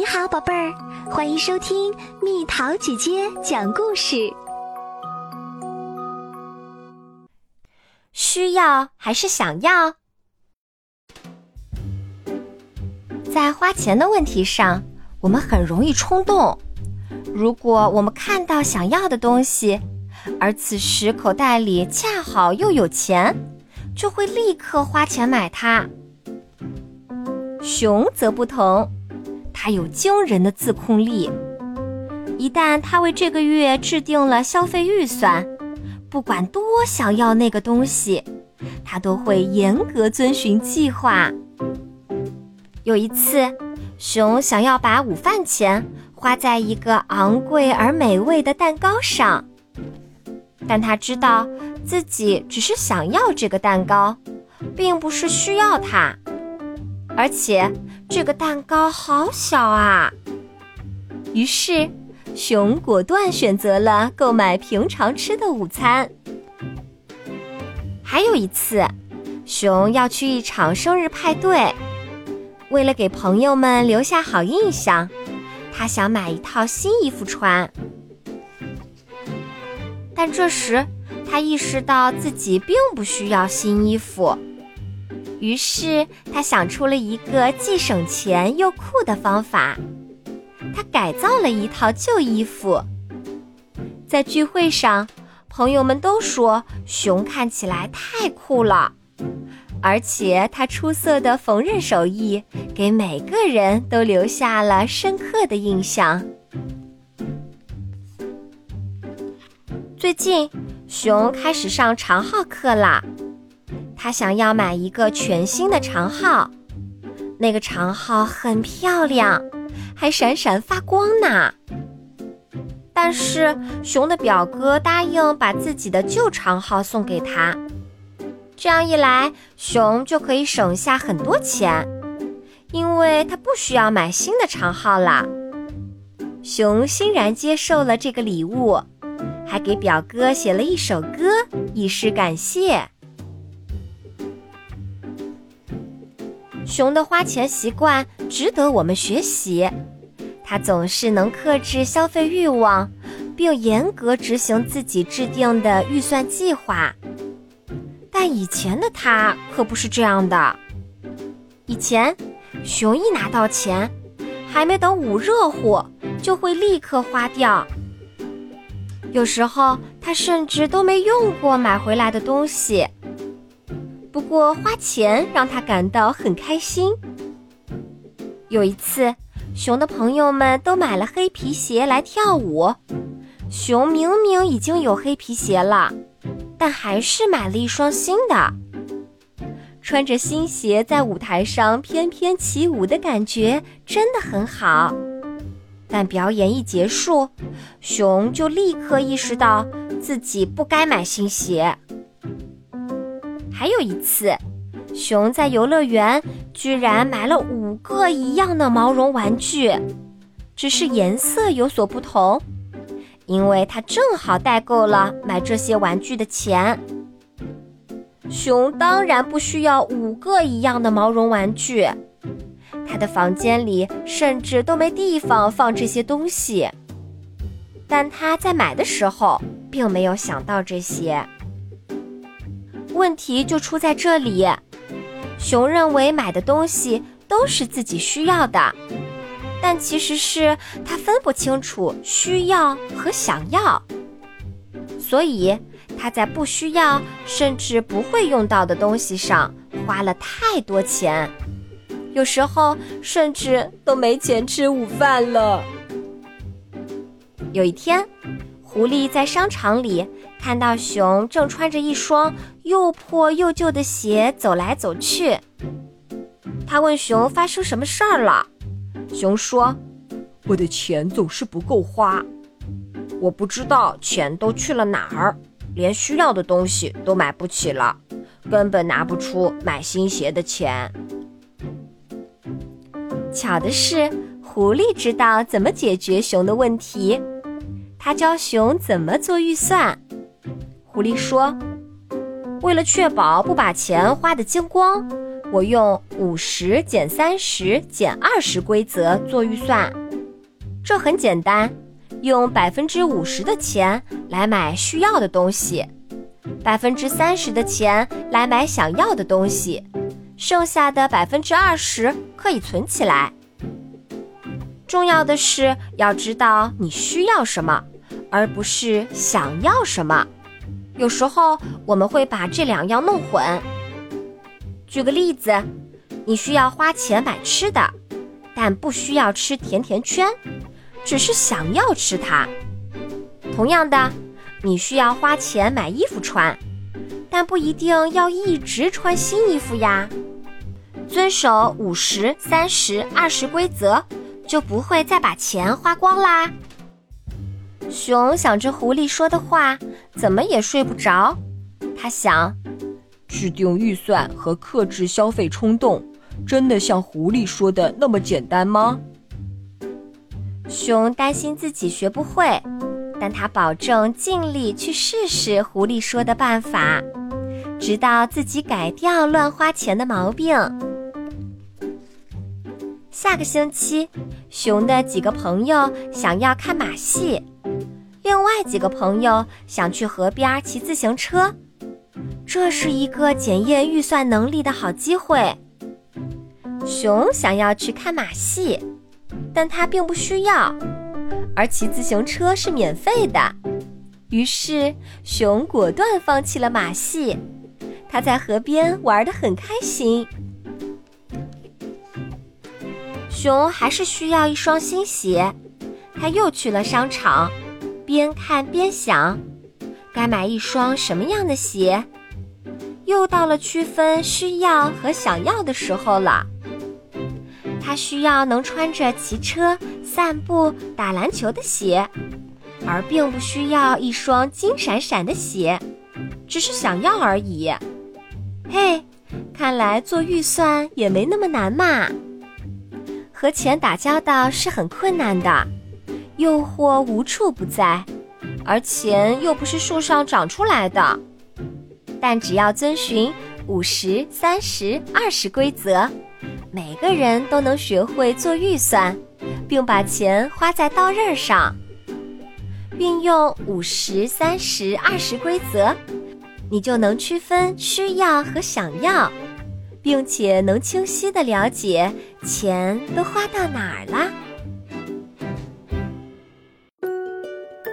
你好，宝贝儿，欢迎收听蜜桃姐姐讲故事。需要还是想要？在花钱的问题上，我们很容易冲动。如果我们看到想要的东西，而此时口袋里恰好又有钱，就会立刻花钱买它。熊则不同，他有惊人的自控力。一旦他为这个月制定了消费预算，不管多想要那个东西，他都会严格遵循计划。有一次，熊想要把午饭钱花在一个昂贵而美味的蛋糕上，但他知道自己只是想要这个蛋糕，并不是需要它。而且这个蛋糕好小啊！于是，熊果断选择了购买平常吃的午餐。还有一次，熊要去一场生日派对，为了给朋友们留下好印象，他想买一套新衣服穿。但这时，他意识到自己并不需要新衣服。于是他想出了一个既省钱又酷的方法，他改造了一套旧衣服。在聚会上，朋友们都说熊看起来太酷了，而且他出色的缝纫手艺给每个人都留下了深刻的印象。最近，熊开始上长号课啦。他想要买一个全新的长号，那个长号很漂亮，还闪闪发光呢。但是熊的表哥答应把自己的旧长号送给他，这样一来，熊就可以省下很多钱，因为他不需要买新的长号了。熊欣然接受了这个礼物，还给表哥写了一首歌，以示感谢。熊的花钱习惯值得我们学习，它总是能克制消费欲望，并严格执行自己制定的预算计划。但以前的他可不是这样的。以前，熊一拿到钱，还没等捂热乎，就会立刻花掉。有时候，他甚至都没用过买回来的东西。不过花钱让他感到很开心。有一次，熊的朋友们都买了黑皮鞋来跳舞，熊明明已经有黑皮鞋了，但还是买了一双新的。穿着新鞋在舞台上翩翩起舞的感觉真的很好。但表演一结束，熊就立刻意识到自己不该买新鞋。还有一次，熊在游乐园居然买了五个一样的毛绒玩具，只是颜色有所不同，因为他正好代够了买这些玩具的钱。熊当然不需要五个一样的毛绒玩具，他的房间里甚至都没地方放这些东西。但他在买的时候并没有想到这些。问题就出在这里，熊认为买的东西都是自己需要的，但其实是他分不清楚需要和想要，所以他在不需要甚至不会用到的东西上花了太多钱，有时候甚至都没钱吃午饭了。有一天，狐狸在商场里。看到熊正穿着一双又破又旧的鞋走来走去，他问熊发生什么事儿了。熊说：“我的钱总是不够花，我不知道钱都去了哪儿，连需要的东西都买不起了，根本拿不出买新鞋的钱。”巧的是，狐狸知道怎么解决熊的问题，他教熊怎么做预算。狐狸说：“为了确保不把钱花得精光，我用五十减三十减二十规则做预算，这很简单，用百分之五十的钱来买需要的东西，百分之三十的钱来买想要的东西，剩下的百分之二十可以存起来。重要的是要知道你需要什么，而不是想要什么。有时候我们会把这两样弄混。举个例子，你需要花钱买吃的，但不需要吃甜甜圈，只是想要吃它。同样的，你需要花钱买衣服穿，但不一定要一直穿新衣服呀。遵守五十、三十、二十规则，就不会再把钱花光啦。熊想着狐狸说的话，怎么也睡不着。他想，制定预算和克制消费冲动，真的像狐狸说的那么简单吗？熊担心自己学不会，但他保证尽力去试试狐狸说的办法，直到自己改掉乱花钱的毛病。下个星期，熊的几个朋友想要看马戏。另外几个朋友想去河边骑自行车，这是一个检验预算能力的好机会。熊想要去看马戏，但他并不需要，而骑自行车是免费的。于是熊果断放弃了马戏，他在河边玩得很开心。熊还是需要一双新鞋，他又去了商场。边看边想，该买一双什么样的鞋？又到了区分需要和想要的时候了。他需要能穿着骑车、散步、打篮球的鞋，而并不需要一双金闪闪的鞋，只是想要而已。嘿，看来做预算也没那么难嘛。和钱打交道是很困难的。诱惑无处不在，而钱又不是树上长出来的。但只要遵循五十、三十、二十规则，每个人都能学会做预算，并把钱花在刀刃上。运用五十、三十、二十规则，你就能区分需要和想要，并且能清晰的了解钱都花到哪儿了。